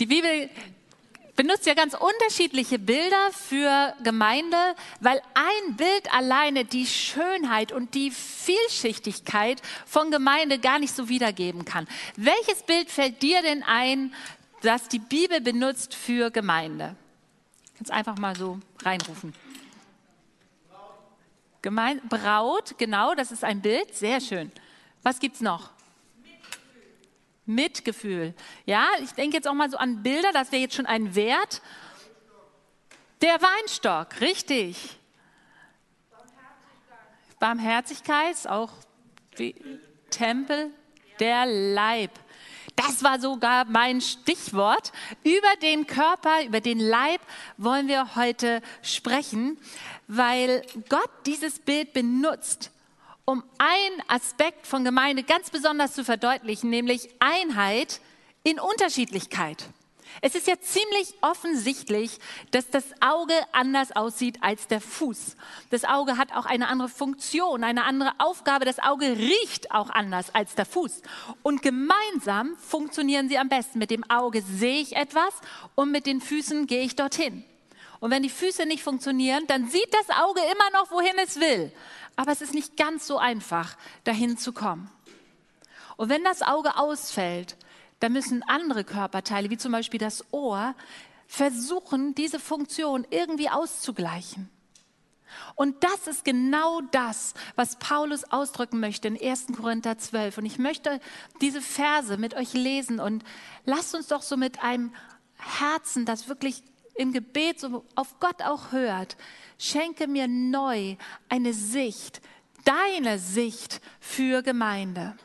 Die Bibel benutzt ja ganz unterschiedliche Bilder für Gemeinde, weil ein Bild alleine die Schönheit und die Vielschichtigkeit von Gemeinde gar nicht so wiedergeben kann. Welches Bild fällt dir denn ein, das die Bibel benutzt für Gemeinde? Kannst einfach mal so reinrufen. Gemein Braut, genau, das ist ein Bild, sehr schön. Was gibt's noch? Mitgefühl. Ja, ich denke jetzt auch mal so an Bilder, das wäre jetzt schon ein Wert. Der Weinstock, richtig. Barmherzigkeit, Barmherzigkeit auch wie Tempel, der Leib. Das war sogar mein Stichwort. Über den Körper, über den Leib wollen wir heute sprechen, weil Gott dieses Bild benutzt, um einen Aspekt von Gemeinde ganz besonders zu verdeutlichen, nämlich Einheit in Unterschiedlichkeit. Es ist ja ziemlich offensichtlich, dass das Auge anders aussieht als der Fuß. Das Auge hat auch eine andere Funktion, eine andere Aufgabe. Das Auge riecht auch anders als der Fuß. Und gemeinsam funktionieren sie am besten. Mit dem Auge sehe ich etwas und mit den Füßen gehe ich dorthin. Und wenn die Füße nicht funktionieren, dann sieht das Auge immer noch, wohin es will aber es ist nicht ganz so einfach, dahin zu kommen. Und wenn das Auge ausfällt, dann müssen andere Körperteile, wie zum Beispiel das Ohr, versuchen, diese Funktion irgendwie auszugleichen. Und das ist genau das, was Paulus ausdrücken möchte in 1. Korinther 12. Und ich möchte diese Verse mit euch lesen und lasst uns doch so mit einem Herzen, das wirklich im Gebet so auf Gott auch hört, schenke mir neu eine Sicht, deine Sicht für Gemeinde.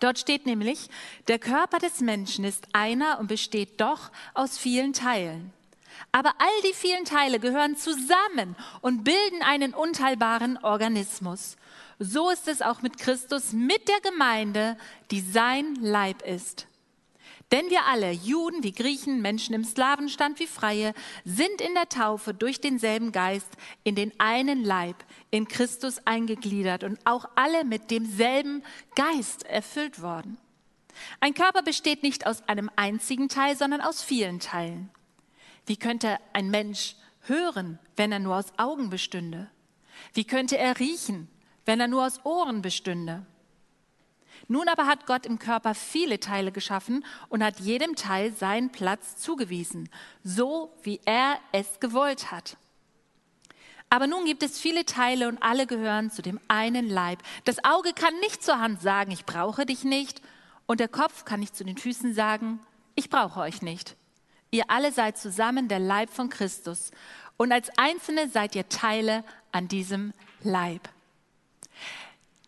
Dort steht nämlich, der Körper des Menschen ist einer und besteht doch aus vielen Teilen. Aber all die vielen Teile gehören zusammen und bilden einen unteilbaren Organismus. So ist es auch mit Christus, mit der Gemeinde, die sein Leib ist. Denn wir alle, Juden wie Griechen, Menschen im Slavenstand wie Freie, sind in der Taufe durch denselben Geist in den einen Leib, in Christus eingegliedert und auch alle mit demselben Geist erfüllt worden. Ein Körper besteht nicht aus einem einzigen Teil, sondern aus vielen Teilen. Wie könnte ein Mensch hören, wenn er nur aus Augen bestünde? Wie könnte er riechen, wenn er nur aus Ohren bestünde? Nun aber hat Gott im Körper viele Teile geschaffen und hat jedem Teil seinen Platz zugewiesen, so wie er es gewollt hat. Aber nun gibt es viele Teile und alle gehören zu dem einen Leib. Das Auge kann nicht zur Hand sagen, ich brauche dich nicht. Und der Kopf kann nicht zu den Füßen sagen, ich brauche euch nicht. Ihr alle seid zusammen der Leib von Christus. Und als Einzelne seid ihr Teile an diesem Leib.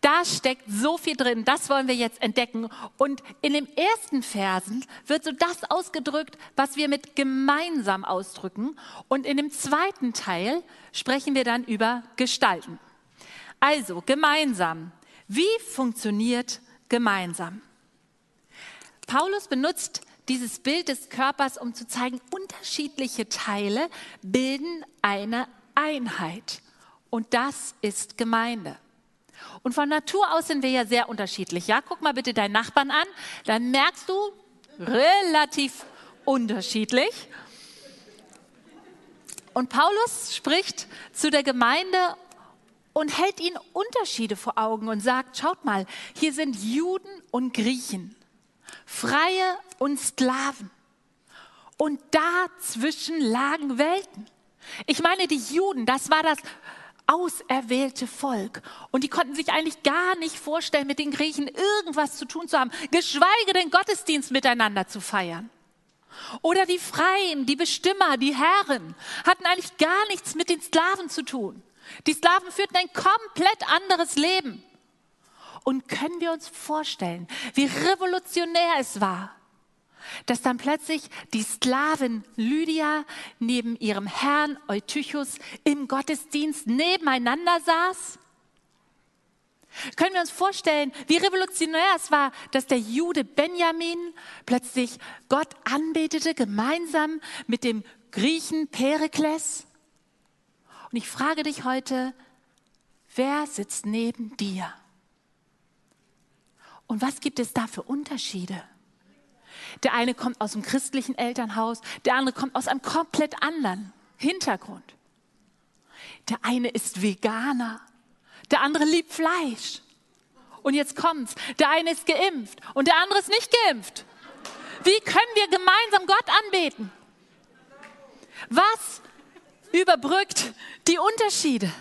Da steckt so viel drin, das wollen wir jetzt entdecken. Und in den ersten Versen wird so das ausgedrückt, was wir mit gemeinsam ausdrücken. Und in dem zweiten Teil sprechen wir dann über Gestalten. Also gemeinsam. Wie funktioniert gemeinsam? Paulus benutzt dieses Bild des Körpers, um zu zeigen, unterschiedliche Teile bilden eine Einheit. Und das ist Gemeinde. Und von Natur aus sind wir ja sehr unterschiedlich. Ja, guck mal bitte deinen Nachbarn an, dann merkst du relativ unterschiedlich. Und Paulus spricht zu der Gemeinde und hält ihnen Unterschiede vor Augen und sagt, schaut mal, hier sind Juden und Griechen, Freie und Sklaven. Und dazwischen lagen Welten. Ich meine, die Juden, das war das auserwählte Volk. Und die konnten sich eigentlich gar nicht vorstellen, mit den Griechen irgendwas zu tun zu haben, geschweige den Gottesdienst miteinander zu feiern. Oder die Freien, die Bestimmer, die Herren hatten eigentlich gar nichts mit den Sklaven zu tun. Die Sklaven führten ein komplett anderes Leben. Und können wir uns vorstellen, wie revolutionär es war, dass dann plötzlich die Sklavin Lydia neben ihrem Herrn Eutychus im Gottesdienst nebeneinander saß? Können wir uns vorstellen, wie revolutionär es war, dass der Jude Benjamin plötzlich Gott anbetete, gemeinsam mit dem Griechen Perikles? Und ich frage dich heute, wer sitzt neben dir? Und was gibt es da für Unterschiede? Der eine kommt aus einem christlichen Elternhaus, der andere kommt aus einem komplett anderen Hintergrund. Der eine ist Veganer, der andere liebt Fleisch. Und jetzt kommt's, der eine ist geimpft und der andere ist nicht geimpft. Wie können wir gemeinsam Gott anbeten? Was überbrückt die Unterschiede?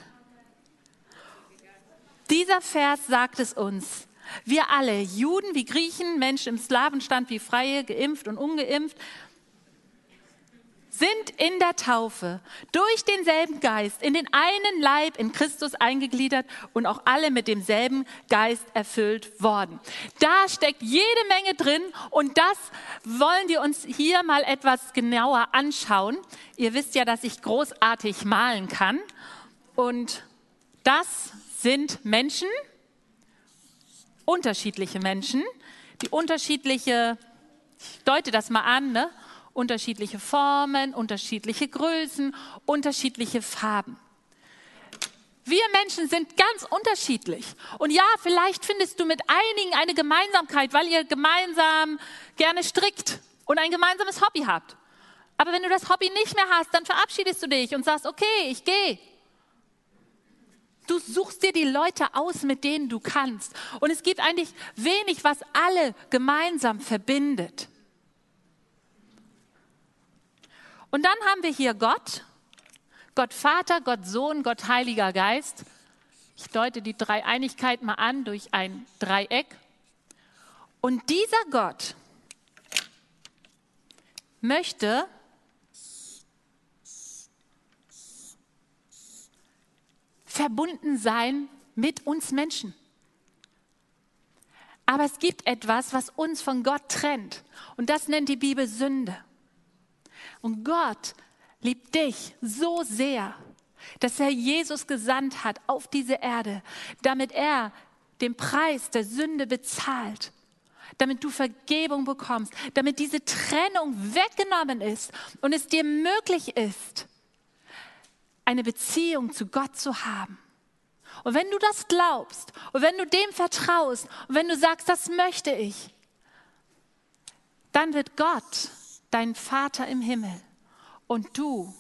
Dieser Vers sagt es uns. Wir alle, Juden wie Griechen, Menschen im Slawenstand wie Freie, geimpft und ungeimpft, sind in der Taufe durch denselben Geist in den einen Leib in Christus eingegliedert und auch alle mit demselben Geist erfüllt worden. Da steckt jede Menge drin und das wollen wir uns hier mal etwas genauer anschauen. Ihr wisst ja, dass ich großartig malen kann und das sind Menschen, unterschiedliche Menschen, die unterschiedliche, ich deute das mal an, ne? unterschiedliche Formen, unterschiedliche Größen, unterschiedliche Farben. Wir Menschen sind ganz unterschiedlich. Und ja, vielleicht findest du mit einigen eine Gemeinsamkeit, weil ihr gemeinsam gerne strickt und ein gemeinsames Hobby habt. Aber wenn du das Hobby nicht mehr hast, dann verabschiedest du dich und sagst, okay, ich gehe. Du suchst dir die Leute aus, mit denen du kannst. Und es gibt eigentlich wenig, was alle gemeinsam verbindet. Und dann haben wir hier Gott, Gott Vater, Gott Sohn, Gott Heiliger Geist. Ich deute die Dreieinigkeit mal an durch ein Dreieck. Und dieser Gott möchte verbunden sein mit uns Menschen. Aber es gibt etwas, was uns von Gott trennt. Und das nennt die Bibel Sünde. Und Gott liebt dich so sehr, dass er Jesus gesandt hat auf diese Erde, damit er den Preis der Sünde bezahlt, damit du Vergebung bekommst, damit diese Trennung weggenommen ist und es dir möglich ist, eine Beziehung zu Gott zu haben. Und wenn du das glaubst und wenn du dem vertraust und wenn du sagst, das möchte ich, dann wird Gott dein Vater im Himmel und du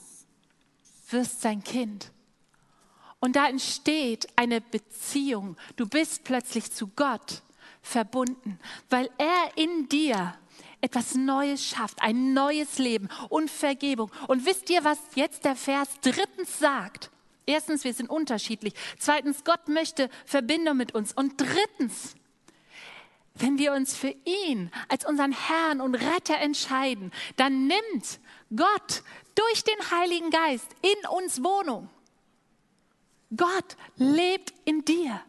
wirst sein Kind. Und da entsteht eine Beziehung. Du bist plötzlich zu Gott verbunden, weil er in dir etwas Neues schafft, ein neues Leben und Vergebung. Und wisst ihr, was jetzt der Vers drittens sagt? Erstens, wir sind unterschiedlich. Zweitens, Gott möchte Verbindung mit uns. Und drittens, wenn wir uns für ihn als unseren Herrn und Retter entscheiden, dann nimmt Gott durch den Heiligen Geist in uns Wohnung. Gott lebt in dir.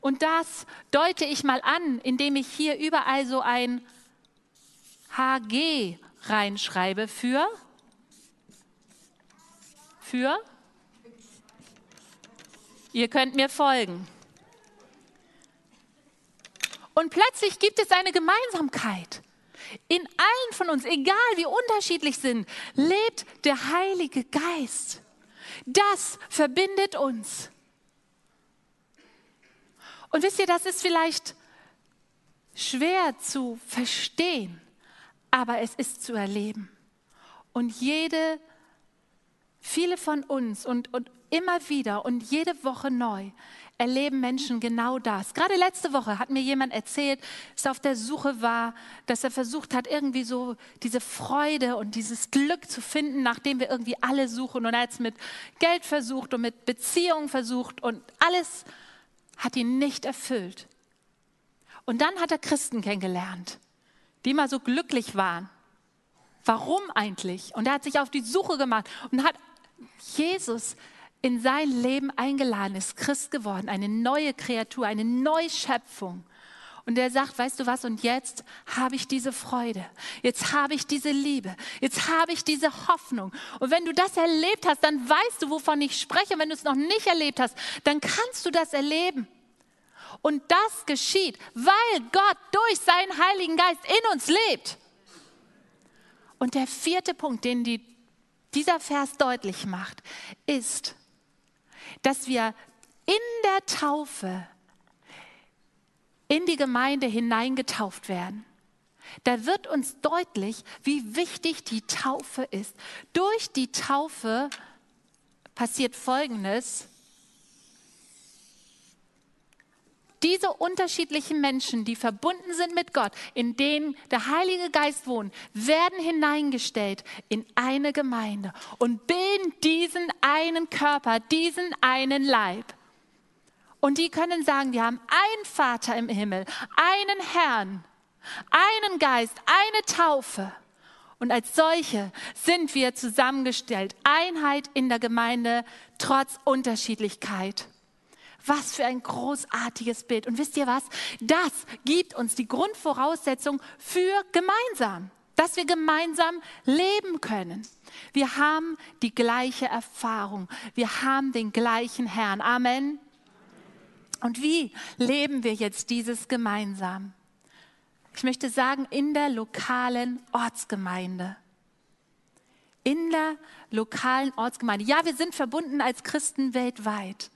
Und das deute ich mal an, indem ich hier überall so ein HG reinschreibe für für Ihr könnt mir folgen. Und plötzlich gibt es eine Gemeinsamkeit. In allen von uns, egal wie unterschiedlich sind, lebt der Heilige Geist. Das verbindet uns. Und wisst ihr, das ist vielleicht schwer zu verstehen, aber es ist zu erleben. Und jede, viele von uns und, und immer wieder und jede Woche neu erleben Menschen genau das. Gerade letzte Woche hat mir jemand erzählt, dass er auf der Suche war, dass er versucht hat, irgendwie so diese Freude und dieses Glück zu finden, nachdem wir irgendwie alle suchen. Und er hat es mit Geld versucht und mit Beziehungen versucht und alles hat ihn nicht erfüllt. Und dann hat er Christen kennengelernt, die mal so glücklich waren. Warum eigentlich? Und er hat sich auf die Suche gemacht und hat Jesus in sein Leben eingeladen ist, Christ geworden, eine neue Kreatur, eine Neuschöpfung. Und er sagt, weißt du was, und jetzt habe ich diese Freude, jetzt habe ich diese Liebe, jetzt habe ich diese Hoffnung. Und wenn du das erlebt hast, dann weißt du, wovon ich spreche. Und wenn du es noch nicht erlebt hast, dann kannst du das erleben. Und das geschieht, weil Gott durch seinen Heiligen Geist in uns lebt. Und der vierte Punkt, den die, dieser Vers deutlich macht, ist, dass wir in der Taufe in die Gemeinde hineingetauft werden. da wird uns deutlich, wie wichtig die Taufe ist. Durch die Taufe passiert Folgendes. Diese unterschiedlichen Menschen, die verbunden sind mit Gott, in denen der Heilige Geist wohnt, werden hineingestellt in eine Gemeinde und bilden diesen einen Körper, diesen einen Leib. Und die können sagen, wir haben einen Vater im Himmel, einen Herrn, einen Geist, eine Taufe. Und als solche sind wir zusammengestellt. Einheit in der Gemeinde trotz Unterschiedlichkeit. Was für ein großartiges Bild. Und wisst ihr was? Das gibt uns die Grundvoraussetzung für gemeinsam, dass wir gemeinsam leben können. Wir haben die gleiche Erfahrung. Wir haben den gleichen Herrn. Amen. Und wie leben wir jetzt dieses gemeinsam? Ich möchte sagen, in der lokalen Ortsgemeinde. In der lokalen Ortsgemeinde. Ja, wir sind verbunden als Christen weltweit.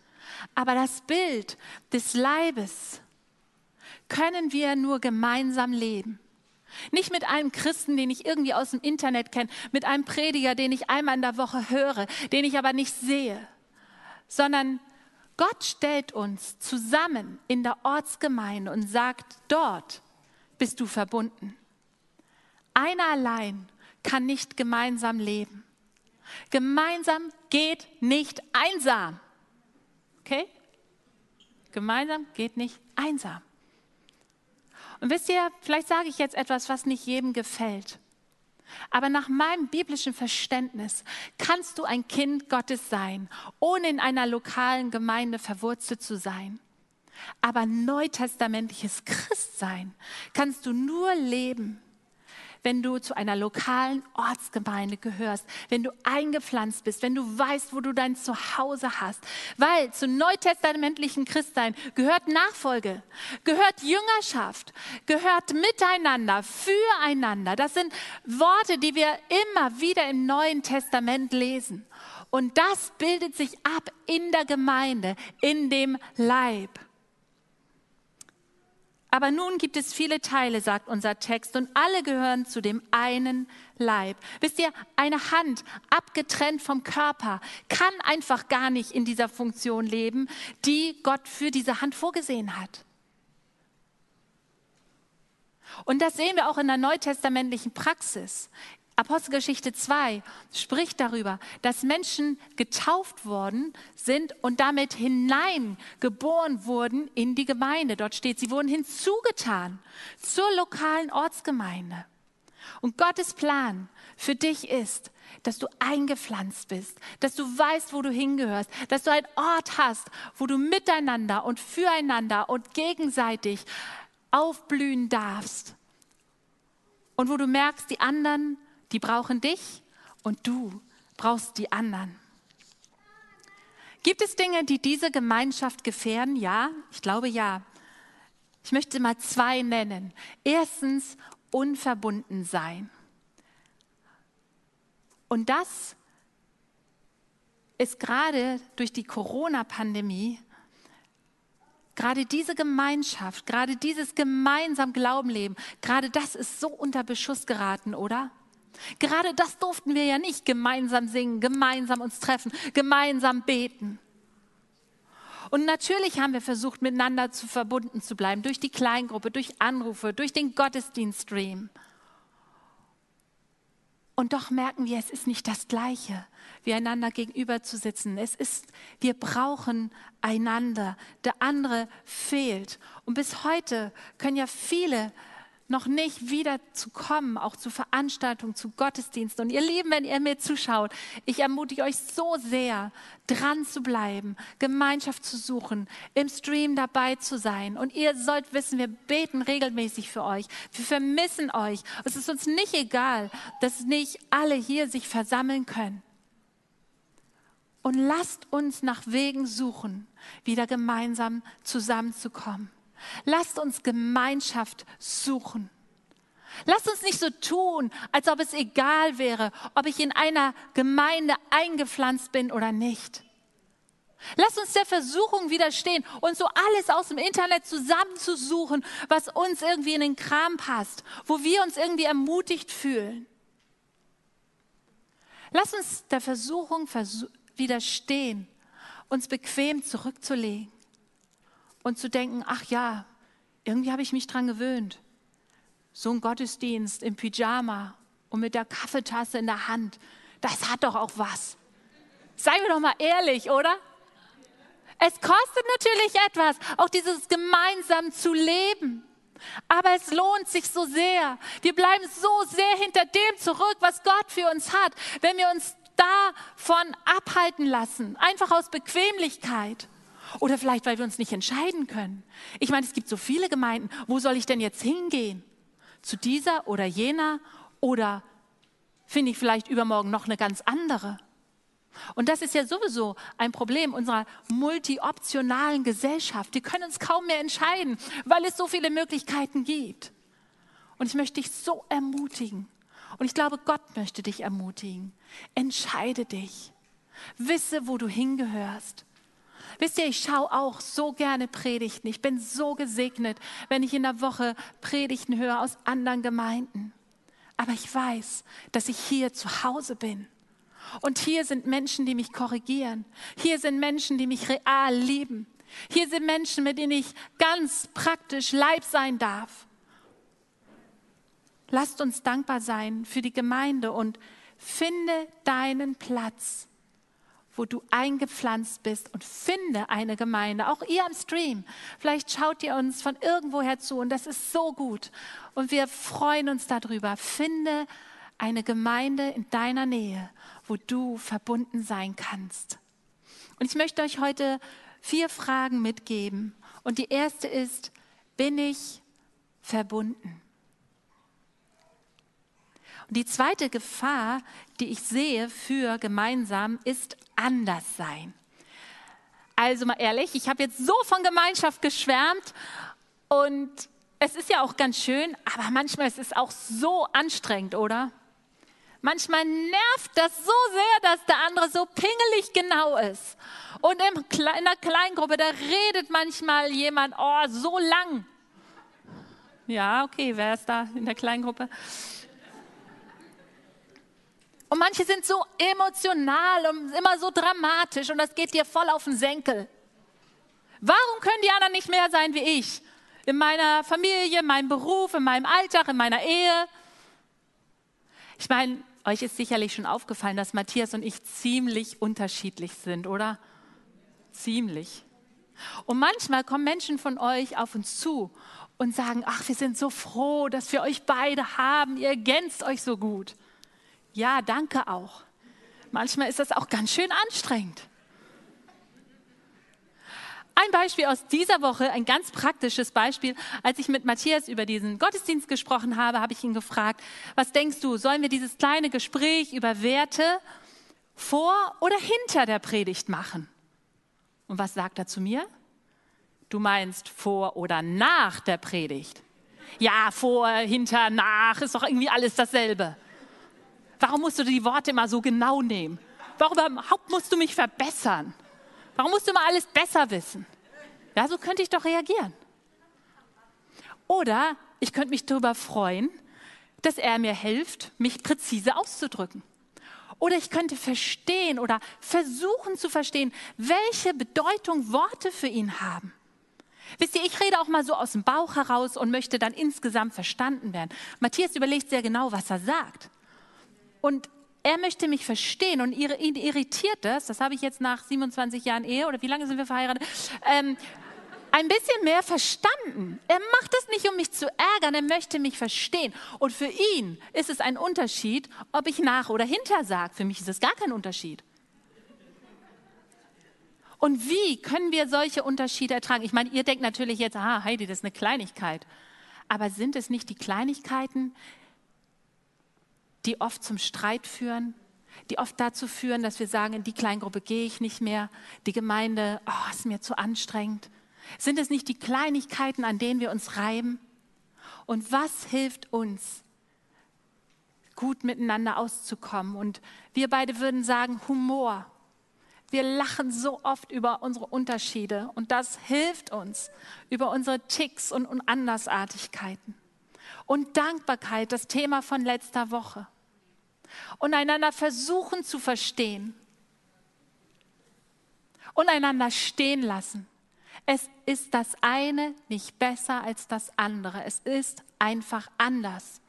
Aber das Bild des Leibes können wir nur gemeinsam leben. Nicht mit einem Christen, den ich irgendwie aus dem Internet kenne, mit einem Prediger, den ich einmal in der Woche höre, den ich aber nicht sehe, sondern Gott stellt uns zusammen in der Ortsgemeinde und sagt, dort bist du verbunden. Einer allein kann nicht gemeinsam leben. Gemeinsam geht nicht einsam. Okay? Gemeinsam geht nicht einsam. Und wisst ihr, vielleicht sage ich jetzt etwas, was nicht jedem gefällt. Aber nach meinem biblischen Verständnis kannst du ein Kind Gottes sein, ohne in einer lokalen Gemeinde verwurzelt zu sein. Aber neutestamentliches Christsein kannst du nur leben, wenn du zu einer lokalen Ortsgemeinde gehörst, wenn du eingepflanzt bist, wenn du weißt, wo du dein Zuhause hast. Weil zu neutestamentlichen Christsein gehört Nachfolge, gehört Jüngerschaft, gehört Miteinander, füreinander. Das sind Worte, die wir immer wieder im Neuen Testament lesen. Und das bildet sich ab in der Gemeinde, in dem Leib. Aber nun gibt es viele Teile, sagt unser Text, und alle gehören zu dem einen Leib. Wisst ihr, eine Hand abgetrennt vom Körper kann einfach gar nicht in dieser Funktion leben, die Gott für diese Hand vorgesehen hat. Und das sehen wir auch in der neutestamentlichen Praxis. Apostelgeschichte 2 spricht darüber, dass Menschen getauft worden sind und damit hineingeboren wurden in die Gemeinde. Dort steht, sie wurden hinzugetan zur lokalen Ortsgemeinde. Und Gottes Plan für dich ist, dass du eingepflanzt bist, dass du weißt, wo du hingehörst, dass du einen Ort hast, wo du miteinander und füreinander und gegenseitig aufblühen darfst. Und wo du merkst, die anderen die brauchen dich und du brauchst die anderen. Gibt es Dinge, die diese Gemeinschaft gefährden? Ja, ich glaube ja. Ich möchte mal zwei nennen. Erstens, unverbunden sein. Und das ist gerade durch die Corona-Pandemie, gerade diese Gemeinschaft, gerade dieses gemeinsam Glaubenleben, gerade das ist so unter Beschuss geraten, oder? Gerade das durften wir ja nicht gemeinsam singen, gemeinsam uns treffen, gemeinsam beten. Und natürlich haben wir versucht, miteinander zu verbunden zu bleiben, durch die Kleingruppe, durch Anrufe, durch den Gottesdienststream. Und doch merken wir, es ist nicht das Gleiche, wie einander gegenüber zu sitzen. Es ist, wir brauchen einander. Der andere fehlt. Und bis heute können ja viele noch nicht wieder zu kommen, auch zu Veranstaltungen, zu Gottesdiensten. Und ihr Lieben, wenn ihr mir zuschaut, ich ermutige euch so sehr, dran zu bleiben, Gemeinschaft zu suchen, im Stream dabei zu sein. Und ihr sollt wissen, wir beten regelmäßig für euch. Wir vermissen euch. Es ist uns nicht egal, dass nicht alle hier sich versammeln können. Und lasst uns nach Wegen suchen, wieder gemeinsam zusammenzukommen. Lasst uns Gemeinschaft suchen. Lasst uns nicht so tun, als ob es egal wäre, ob ich in einer Gemeinde eingepflanzt bin oder nicht. Lass uns der Versuchung widerstehen und so alles aus dem Internet zusammenzusuchen, was uns irgendwie in den Kram passt, wo wir uns irgendwie ermutigt fühlen. Lass uns der Versuchung widerstehen, uns bequem zurückzulegen und zu denken, ach ja, irgendwie habe ich mich dran gewöhnt. So ein Gottesdienst im Pyjama und mit der Kaffeetasse in der Hand, das hat doch auch was. Seien wir doch mal ehrlich, oder? Es kostet natürlich etwas, auch dieses gemeinsam zu leben. Aber es lohnt sich so sehr. Wir bleiben so sehr hinter dem zurück, was Gott für uns hat, wenn wir uns davon abhalten lassen, einfach aus Bequemlichkeit. Oder vielleicht, weil wir uns nicht entscheiden können. Ich meine, es gibt so viele Gemeinden. Wo soll ich denn jetzt hingehen? Zu dieser oder jener? Oder finde ich vielleicht übermorgen noch eine ganz andere? Und das ist ja sowieso ein Problem unserer multioptionalen Gesellschaft. Wir können uns kaum mehr entscheiden, weil es so viele Möglichkeiten gibt. Und ich möchte dich so ermutigen. Und ich glaube, Gott möchte dich ermutigen. Entscheide dich. Wisse, wo du hingehörst. Wisst ihr, ich schaue auch so gerne Predigten. Ich bin so gesegnet, wenn ich in der Woche Predigten höre aus anderen Gemeinden. Aber ich weiß, dass ich hier zu Hause bin. Und hier sind Menschen, die mich korrigieren. Hier sind Menschen, die mich real lieben. Hier sind Menschen, mit denen ich ganz praktisch Leib sein darf. Lasst uns dankbar sein für die Gemeinde und finde deinen Platz wo du eingepflanzt bist und finde eine Gemeinde, auch ihr am Stream. Vielleicht schaut ihr uns von irgendwoher zu und das ist so gut. Und wir freuen uns darüber. Finde eine Gemeinde in deiner Nähe, wo du verbunden sein kannst. Und ich möchte euch heute vier Fragen mitgeben. Und die erste ist, bin ich verbunden? Die zweite Gefahr, die ich sehe für gemeinsam, ist Anderssein. Also mal ehrlich, ich habe jetzt so von Gemeinschaft geschwärmt und es ist ja auch ganz schön, aber manchmal ist es auch so anstrengend, oder? Manchmal nervt das so sehr, dass der andere so pingelig genau ist. Und in einer Kleingruppe, da redet manchmal jemand, oh, so lang. Ja, okay, wer ist da in der Kleingruppe? Und manche sind so emotional und immer so dramatisch und das geht dir voll auf den Senkel. Warum können die anderen nicht mehr sein wie ich? In meiner Familie, in meinem Beruf, in meinem Alltag, in meiner Ehe. Ich meine, euch ist sicherlich schon aufgefallen, dass Matthias und ich ziemlich unterschiedlich sind, oder? Ziemlich. Und manchmal kommen Menschen von euch auf uns zu und sagen, ach, wir sind so froh, dass wir euch beide haben, ihr ergänzt euch so gut. Ja, danke auch. Manchmal ist das auch ganz schön anstrengend. Ein Beispiel aus dieser Woche, ein ganz praktisches Beispiel. Als ich mit Matthias über diesen Gottesdienst gesprochen habe, habe ich ihn gefragt, was denkst du, sollen wir dieses kleine Gespräch über Werte vor oder hinter der Predigt machen? Und was sagt er zu mir? Du meinst vor oder nach der Predigt? Ja, vor, hinter, nach, ist doch irgendwie alles dasselbe. Warum musst du die Worte immer so genau nehmen? Warum überhaupt musst du mich verbessern? Warum musst du immer alles besser wissen? Ja, so könnte ich doch reagieren. Oder ich könnte mich darüber freuen, dass er mir hilft, mich präzise auszudrücken. Oder ich könnte verstehen oder versuchen zu verstehen, welche Bedeutung Worte für ihn haben. Wisst ihr, ich rede auch mal so aus dem Bauch heraus und möchte dann insgesamt verstanden werden. Matthias überlegt sehr genau, was er sagt. Und er möchte mich verstehen und ihn irritiert das, das habe ich jetzt nach 27 Jahren Ehe oder wie lange sind wir verheiratet, ähm, ein bisschen mehr verstanden. Er macht das nicht, um mich zu ärgern, er möchte mich verstehen. Und für ihn ist es ein Unterschied, ob ich nach oder hinter sage. Für mich ist es gar kein Unterschied. Und wie können wir solche Unterschiede ertragen? Ich meine, ihr denkt natürlich jetzt, ah, Heidi, das ist eine Kleinigkeit. Aber sind es nicht die Kleinigkeiten, die oft zum Streit führen, die oft dazu führen, dass wir sagen, in die Kleingruppe gehe ich nicht mehr, die Gemeinde, oh, ist mir zu anstrengend. Sind es nicht die Kleinigkeiten, an denen wir uns reiben? Und was hilft uns, gut miteinander auszukommen? Und wir beide würden sagen, Humor. Wir lachen so oft über unsere Unterschiede und das hilft uns über unsere Ticks und Andersartigkeiten. Und Dankbarkeit, das Thema von letzter Woche. Und einander versuchen zu verstehen. Und einander stehen lassen. Es ist das eine nicht besser als das andere. Es ist einfach anders.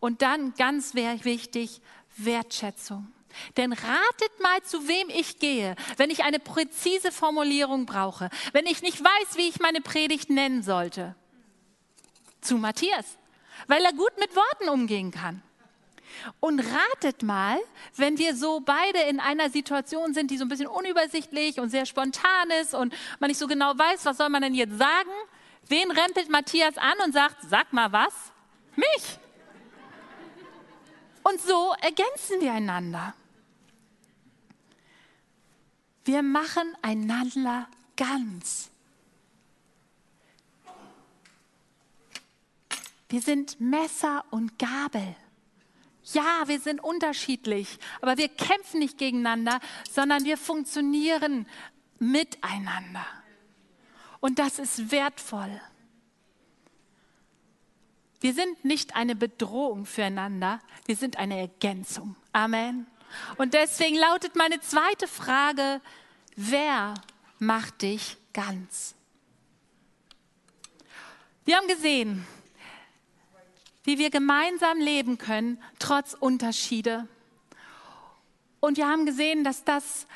Und dann ganz wichtig, Wertschätzung. Denn ratet mal, zu wem ich gehe, wenn ich eine präzise Formulierung brauche, wenn ich nicht weiß, wie ich meine Predigt nennen sollte. Zu Matthias, weil er gut mit Worten umgehen kann. Und ratet mal, wenn wir so beide in einer Situation sind, die so ein bisschen unübersichtlich und sehr spontan ist und man nicht so genau weiß, was soll man denn jetzt sagen, wen rempelt Matthias an und sagt, sag mal was? Mich. Und so ergänzen wir einander. Wir machen einander ganz. Wir sind Messer und Gabel. Ja, wir sind unterschiedlich, aber wir kämpfen nicht gegeneinander, sondern wir funktionieren miteinander. Und das ist wertvoll. Wir sind nicht eine Bedrohung füreinander, wir sind eine Ergänzung. Amen. Und deswegen lautet meine zweite Frage, wer macht dich ganz? Wir haben gesehen, wie wir gemeinsam leben können, trotz Unterschiede. Und wir haben gesehen, dass das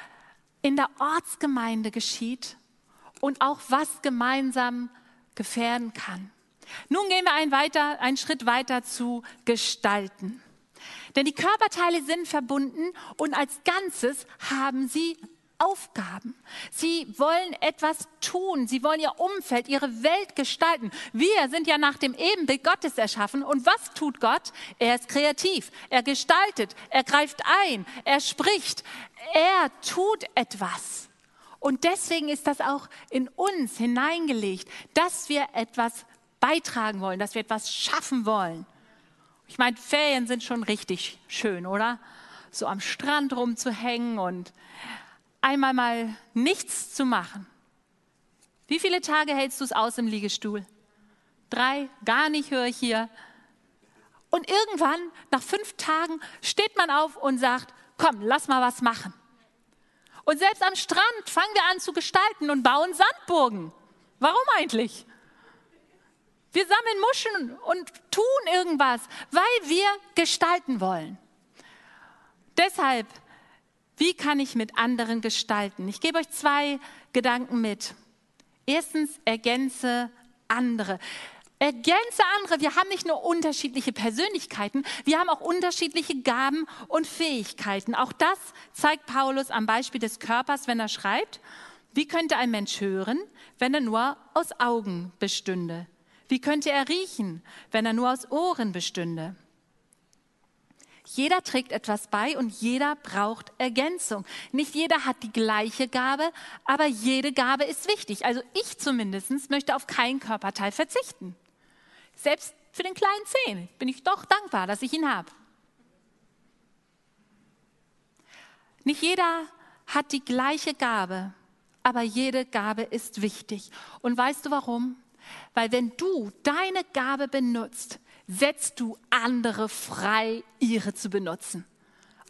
in der Ortsgemeinde geschieht und auch was gemeinsam gefährden kann. Nun gehen wir einen, weiter, einen Schritt weiter zu gestalten. Denn die Körperteile sind verbunden und als Ganzes haben sie Aufgaben. Sie wollen etwas tun. Sie wollen ihr Umfeld, ihre Welt gestalten. Wir sind ja nach dem Ebenbild Gottes erschaffen. Und was tut Gott? Er ist kreativ. Er gestaltet. Er greift ein. Er spricht. Er tut etwas. Und deswegen ist das auch in uns hineingelegt, dass wir etwas beitragen wollen, dass wir etwas schaffen wollen. Ich meine, Ferien sind schon richtig schön, oder? So am Strand rumzuhängen und einmal mal nichts zu machen. Wie viele Tage hältst du es aus im Liegestuhl? Drei? Gar nicht, höre ich hier. Und irgendwann, nach fünf Tagen, steht man auf und sagt, komm, lass mal was machen. Und selbst am Strand fangen wir an zu gestalten und bauen Sandburgen. Warum eigentlich? Wir sammeln Muscheln und tun irgendwas, weil wir gestalten wollen. Deshalb, wie kann ich mit anderen gestalten? Ich gebe euch zwei Gedanken mit. Erstens, ergänze andere. Ergänze andere. Wir haben nicht nur unterschiedliche Persönlichkeiten, wir haben auch unterschiedliche Gaben und Fähigkeiten. Auch das zeigt Paulus am Beispiel des Körpers, wenn er schreibt, wie könnte ein Mensch hören, wenn er nur aus Augen bestünde? Wie könnte er riechen, wenn er nur aus Ohren bestünde? Jeder trägt etwas bei und jeder braucht Ergänzung. Nicht jeder hat die gleiche Gabe, aber jede Gabe ist wichtig. Also ich zumindest möchte auf keinen Körperteil verzichten. Selbst für den kleinen Zehen bin ich doch dankbar, dass ich ihn habe. Nicht jeder hat die gleiche Gabe, aber jede Gabe ist wichtig. Und weißt du warum? Weil wenn du deine Gabe benutzt, setzt du andere frei, ihre zu benutzen.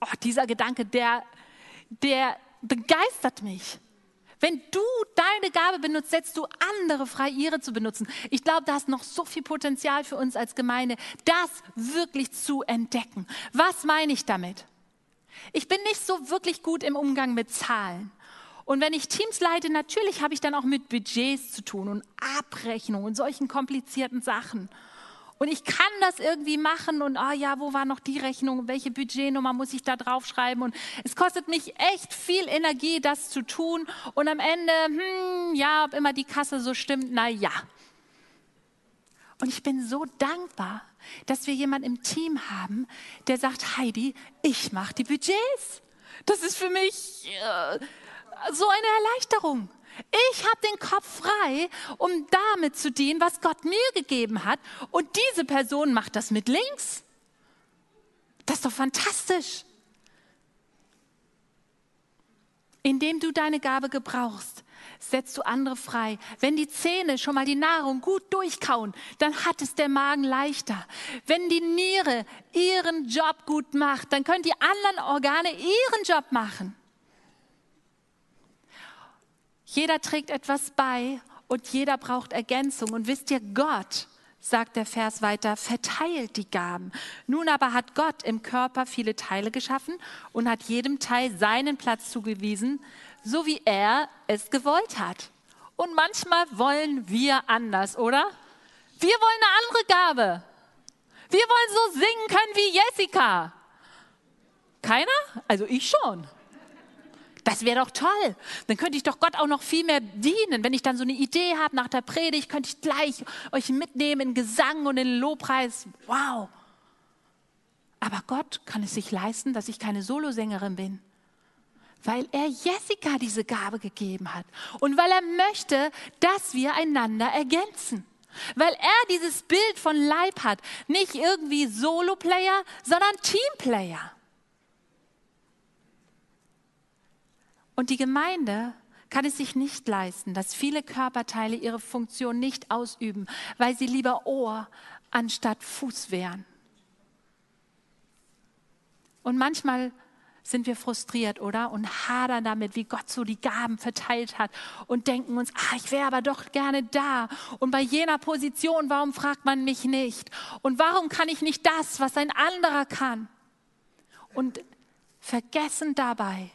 Oh, dieser Gedanke, der, der begeistert mich. Wenn du deine Gabe benutzt, setzt du andere frei, ihre zu benutzen. Ich glaube, da ist noch so viel Potenzial für uns als Gemeinde, das wirklich zu entdecken. Was meine ich damit? Ich bin nicht so wirklich gut im Umgang mit Zahlen. Und wenn ich Teams leite, natürlich habe ich dann auch mit Budgets zu tun und Abrechnungen und solchen komplizierten Sachen. Und ich kann das irgendwie machen und, ah ja, wo war noch die Rechnung? Welche Budgetnummer muss ich da draufschreiben? Und es kostet mich echt viel Energie, das zu tun. Und am Ende, hm, ja, ob immer die Kasse so stimmt, na ja. Und ich bin so dankbar, dass wir jemanden im Team haben, der sagt, Heidi, ich mache die Budgets. Das ist für mich äh, so eine Erleichterung. Ich habe den Kopf frei, um damit zu dienen, was Gott mir gegeben hat. Und diese Person macht das mit links. Das ist doch fantastisch. Indem du deine Gabe gebrauchst, setzt du andere frei. Wenn die Zähne schon mal die Nahrung gut durchkauen, dann hat es der Magen leichter. Wenn die Niere ihren Job gut macht, dann können die anderen Organe ihren Job machen. Jeder trägt etwas bei und jeder braucht Ergänzung. Und wisst ihr, Gott, sagt der Vers weiter, verteilt die Gaben. Nun aber hat Gott im Körper viele Teile geschaffen und hat jedem Teil seinen Platz zugewiesen, so wie er es gewollt hat. Und manchmal wollen wir anders, oder? Wir wollen eine andere Gabe. Wir wollen so singen können wie Jessica. Keiner? Also ich schon. Das wäre doch toll. Dann könnte ich doch Gott auch noch viel mehr dienen. Wenn ich dann so eine Idee habe nach der Predigt, könnte ich gleich euch mitnehmen in Gesang und in Lobpreis. Wow. Aber Gott kann es sich leisten, dass ich keine Solosängerin bin. Weil er Jessica diese Gabe gegeben hat. Und weil er möchte, dass wir einander ergänzen. Weil er dieses Bild von Leib hat. Nicht irgendwie Solo-Player, sondern Team-Player. Und die Gemeinde kann es sich nicht leisten, dass viele Körperteile ihre Funktion nicht ausüben, weil sie lieber Ohr anstatt Fuß wären. Und manchmal sind wir frustriert, oder? Und hadern damit, wie Gott so die Gaben verteilt hat und denken uns, ah, ich wäre aber doch gerne da. Und bei jener Position, warum fragt man mich nicht? Und warum kann ich nicht das, was ein anderer kann? Und vergessen dabei,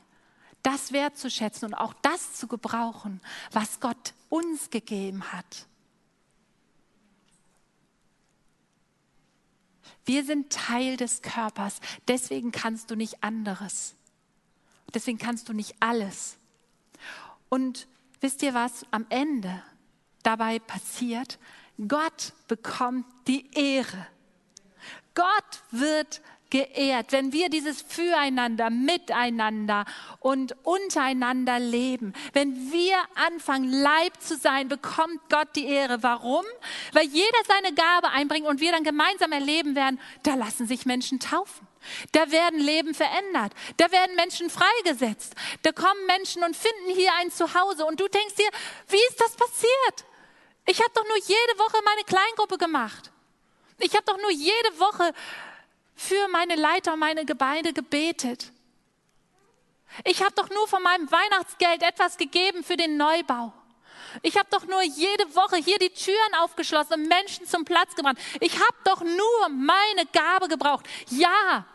das wertzuschätzen und auch das zu gebrauchen, was Gott uns gegeben hat. Wir sind Teil des Körpers, deswegen kannst du nicht anderes. Deswegen kannst du nicht alles. Und wisst ihr was am Ende dabei passiert? Gott bekommt die Ehre. Gott wird geehrt, wenn wir dieses Füreinander, Miteinander und untereinander leben. Wenn wir anfangen, Leib zu sein, bekommt Gott die Ehre. Warum? Weil jeder seine Gabe einbringt und wir dann gemeinsam erleben werden, da lassen sich Menschen taufen. Da werden Leben verändert. Da werden Menschen freigesetzt. Da kommen Menschen und finden hier ein Zuhause. Und du denkst dir, wie ist das passiert? Ich habe doch nur jede Woche meine Kleingruppe gemacht. Ich habe doch nur jede Woche für meine Leiter und meine Gemeinde gebetet. Ich habe doch nur von meinem Weihnachtsgeld etwas gegeben für den Neubau. Ich habe doch nur jede Woche hier die Türen aufgeschlossen und Menschen zum Platz gebracht. Ich habe doch nur meine Gabe gebraucht. Ja,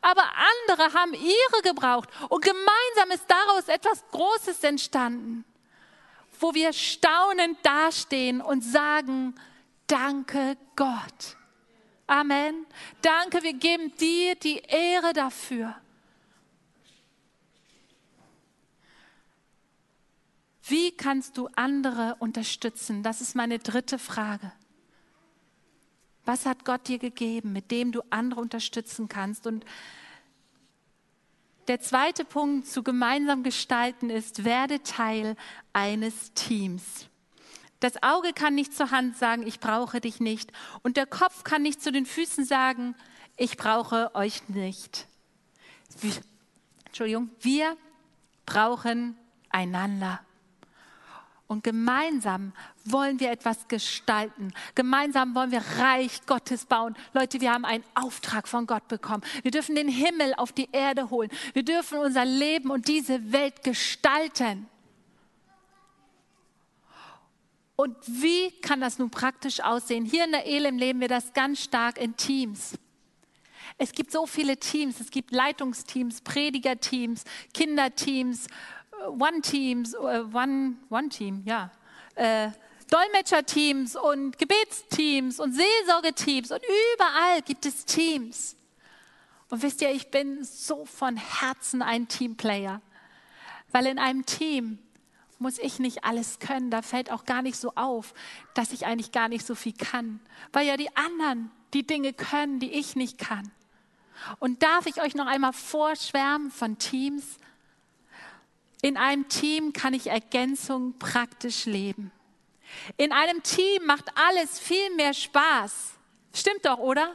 aber andere haben ihre gebraucht. Und gemeinsam ist daraus etwas Großes entstanden, wo wir staunend dastehen und sagen, danke Gott. Amen. Danke, wir geben dir die Ehre dafür. Wie kannst du andere unterstützen? Das ist meine dritte Frage. Was hat Gott dir gegeben, mit dem du andere unterstützen kannst? Und der zweite Punkt zu gemeinsam gestalten ist, werde Teil eines Teams. Das Auge kann nicht zur Hand sagen, ich brauche dich nicht. Und der Kopf kann nicht zu den Füßen sagen, ich brauche euch nicht. Wir, Entschuldigung, wir brauchen einander. Und gemeinsam wollen wir etwas gestalten. Gemeinsam wollen wir Reich Gottes bauen. Leute, wir haben einen Auftrag von Gott bekommen. Wir dürfen den Himmel auf die Erde holen. Wir dürfen unser Leben und diese Welt gestalten. Und wie kann das nun praktisch aussehen? Hier in der Elim leben wir das ganz stark in Teams. Es gibt so viele Teams. Es gibt Leitungsteams, Predigerteams, Kinderteams, äh, One-Teams, äh, One, One-Team, ja. Äh, Dolmetscherteams und Gebetsteams und Seelsorgeteams und überall gibt es Teams. Und wisst ihr, ich bin so von Herzen ein Teamplayer, weil in einem Team muss ich nicht alles können. Da fällt auch gar nicht so auf, dass ich eigentlich gar nicht so viel kann, weil ja die anderen die Dinge können, die ich nicht kann. Und darf ich euch noch einmal vorschwärmen von Teams? In einem Team kann ich Ergänzung praktisch leben. In einem Team macht alles viel mehr Spaß. Stimmt doch, oder?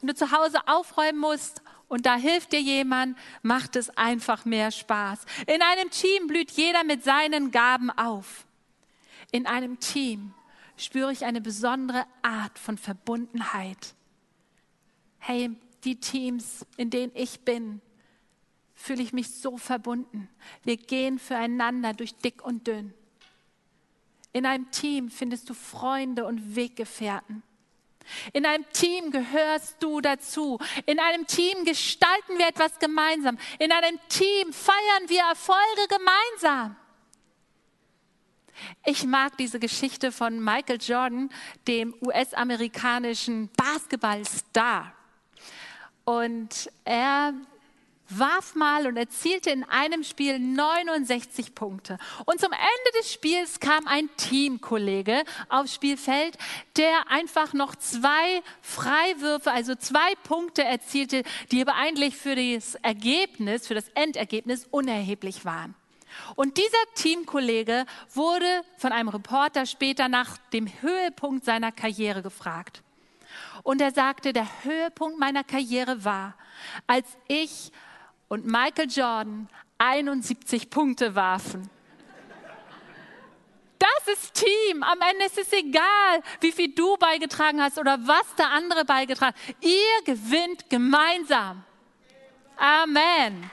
Wenn du zu Hause aufräumen musst und da hilft dir jemand, macht es einfach mehr Spaß. In einem Team blüht jeder mit seinen Gaben auf. In einem Team spüre ich eine besondere Art von Verbundenheit. Hey, die Teams, in denen ich bin, fühle ich mich so verbunden. Wir gehen füreinander durch dick und dünn. In einem Team findest du Freunde und Weggefährten. In einem Team gehörst du dazu. In einem Team gestalten wir etwas gemeinsam. In einem Team feiern wir Erfolge gemeinsam. Ich mag diese Geschichte von Michael Jordan, dem US-amerikanischen Basketballstar. Und er warf mal und erzielte in einem Spiel 69 Punkte. Und zum Ende des Spiels kam ein Teamkollege aufs Spielfeld, der einfach noch zwei Freiwürfe, also zwei Punkte erzielte, die aber eigentlich für das Ergebnis, für das Endergebnis unerheblich waren. Und dieser Teamkollege wurde von einem Reporter später nach dem Höhepunkt seiner Karriere gefragt. Und er sagte, der Höhepunkt meiner Karriere war, als ich und Michael Jordan 71 Punkte warfen. Das ist Team. Am Ende ist es egal, wie viel du beigetragen hast oder was der andere beigetragen hat. Ihr gewinnt gemeinsam. Amen.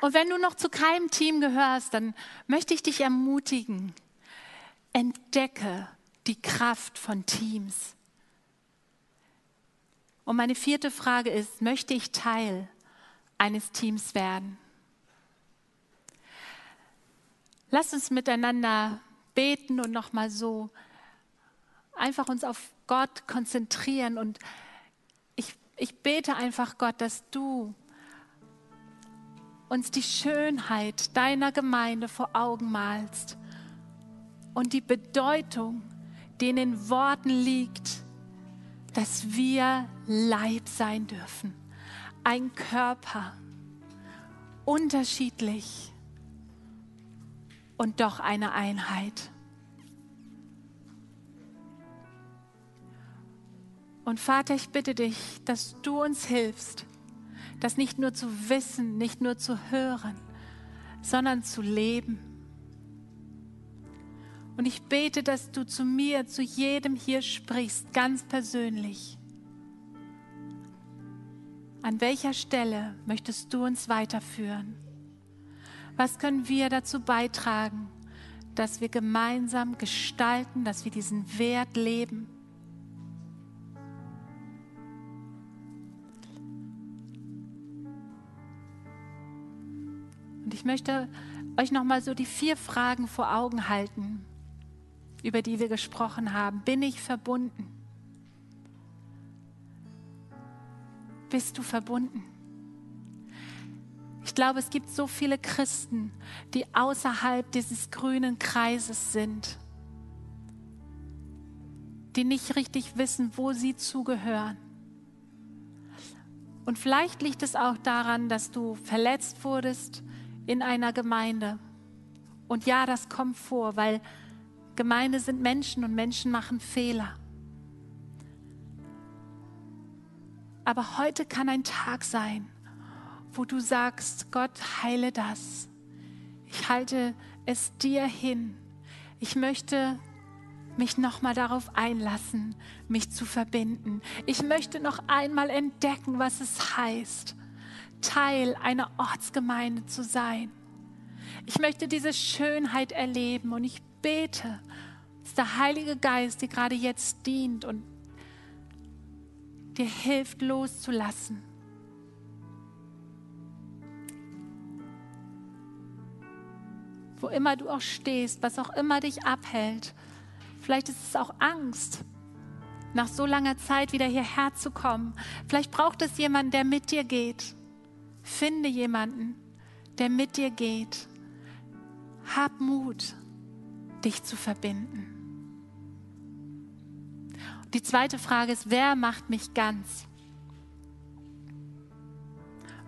Und wenn du noch zu keinem Team gehörst, dann möchte ich dich ermutigen, entdecke die Kraft von Teams. Und meine vierte Frage ist, möchte ich Teil eines Teams werden? Lass uns miteinander beten und nochmal so einfach uns auf Gott konzentrieren. Und ich, ich bete einfach Gott, dass du uns die Schönheit deiner Gemeinde vor Augen malst und die Bedeutung, die in den Worten liegt, dass wir Leib sein dürfen. Ein Körper, unterschiedlich und doch eine Einheit. Und Vater, ich bitte dich, dass du uns hilfst, das nicht nur zu wissen, nicht nur zu hören, sondern zu leben. Und ich bete, dass du zu mir, zu jedem hier sprichst, ganz persönlich. An welcher Stelle möchtest du uns weiterführen? Was können wir dazu beitragen, dass wir gemeinsam gestalten, dass wir diesen Wert leben? Und ich möchte euch noch mal so die vier Fragen vor Augen halten über die wir gesprochen haben. Bin ich verbunden? Bist du verbunden? Ich glaube, es gibt so viele Christen, die außerhalb dieses grünen Kreises sind, die nicht richtig wissen, wo sie zugehören. Und vielleicht liegt es auch daran, dass du verletzt wurdest in einer Gemeinde. Und ja, das kommt vor, weil Gemeinde sind Menschen und Menschen machen Fehler. Aber heute kann ein Tag sein, wo du sagst, Gott, heile das. Ich halte es dir hin. Ich möchte mich nochmal darauf einlassen, mich zu verbinden. Ich möchte noch einmal entdecken, was es heißt, Teil einer Ortsgemeinde zu sein. Ich möchte diese Schönheit erleben und ich bete, dass der Heilige Geist dir gerade jetzt dient und dir hilft loszulassen. Wo immer du auch stehst, was auch immer dich abhält. Vielleicht ist es auch Angst, nach so langer Zeit wieder hierher zu kommen. Vielleicht braucht es jemanden, der mit dir geht. Finde jemanden, der mit dir geht. Hab Mut dich zu verbinden. Die zweite Frage ist, wer macht mich ganz?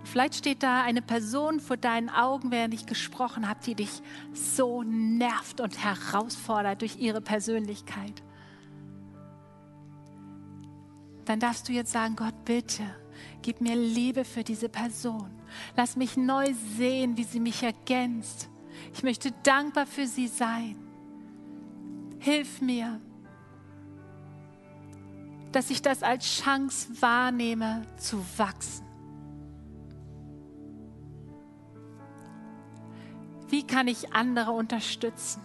Vielleicht steht da eine Person vor deinen Augen, während ich gesprochen habe, die dich so nervt und herausfordert durch ihre Persönlichkeit. dann darfst du jetzt sagen, Gott, bitte, gib mir Liebe für diese Person. Lass mich neu sehen, wie sie mich ergänzt. Ich möchte dankbar für sie sein. Hilf mir, dass ich das als Chance wahrnehme, zu wachsen. Wie kann ich andere unterstützen?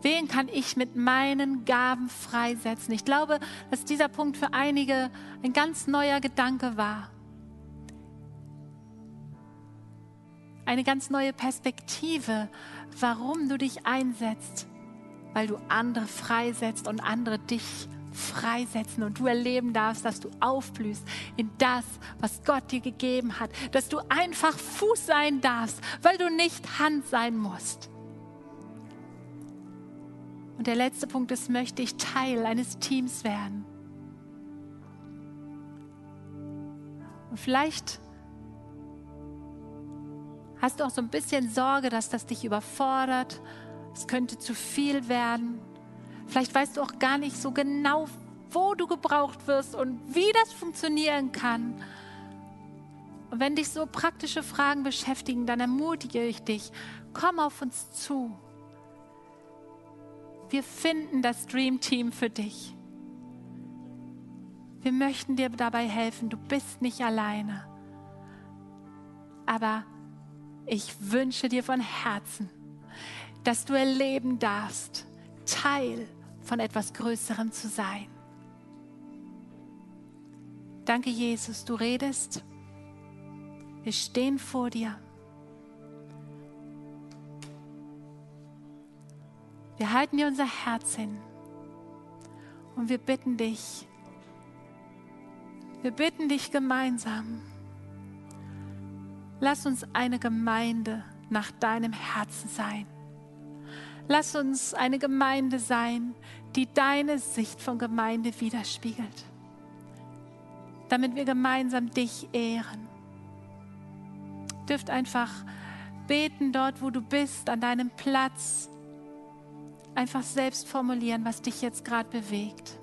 Wen kann ich mit meinen Gaben freisetzen? Ich glaube, dass dieser Punkt für einige ein ganz neuer Gedanke war. Eine ganz neue Perspektive, warum du dich einsetzt, weil du andere freisetzt und andere dich freisetzen und du erleben darfst, dass du aufblühst in das, was Gott dir gegeben hat, dass du einfach Fuß sein darfst, weil du nicht Hand sein musst. Und der letzte Punkt ist, möchte ich Teil eines Teams werden. Und vielleicht hast du auch so ein bisschen Sorge, dass das dich überfordert. Es könnte zu viel werden. Vielleicht weißt du auch gar nicht so genau, wo du gebraucht wirst und wie das funktionieren kann. Und wenn dich so praktische Fragen beschäftigen, dann ermutige ich dich, komm auf uns zu. Wir finden das Dream Team für dich. Wir möchten dir dabei helfen. Du bist nicht alleine. Aber ich wünsche dir von Herzen, dass du erleben darfst, Teil von etwas Größerem zu sein. Danke, Jesus, du redest. Wir stehen vor dir. Wir halten dir unser Herz hin und wir bitten dich, wir bitten dich gemeinsam, lass uns eine Gemeinde nach deinem Herzen sein. Lass uns eine Gemeinde sein, die deine Sicht von Gemeinde widerspiegelt, damit wir gemeinsam dich ehren. Dürft einfach beten dort, wo du bist, an deinem Platz einfach selbst formulieren, was dich jetzt gerade bewegt.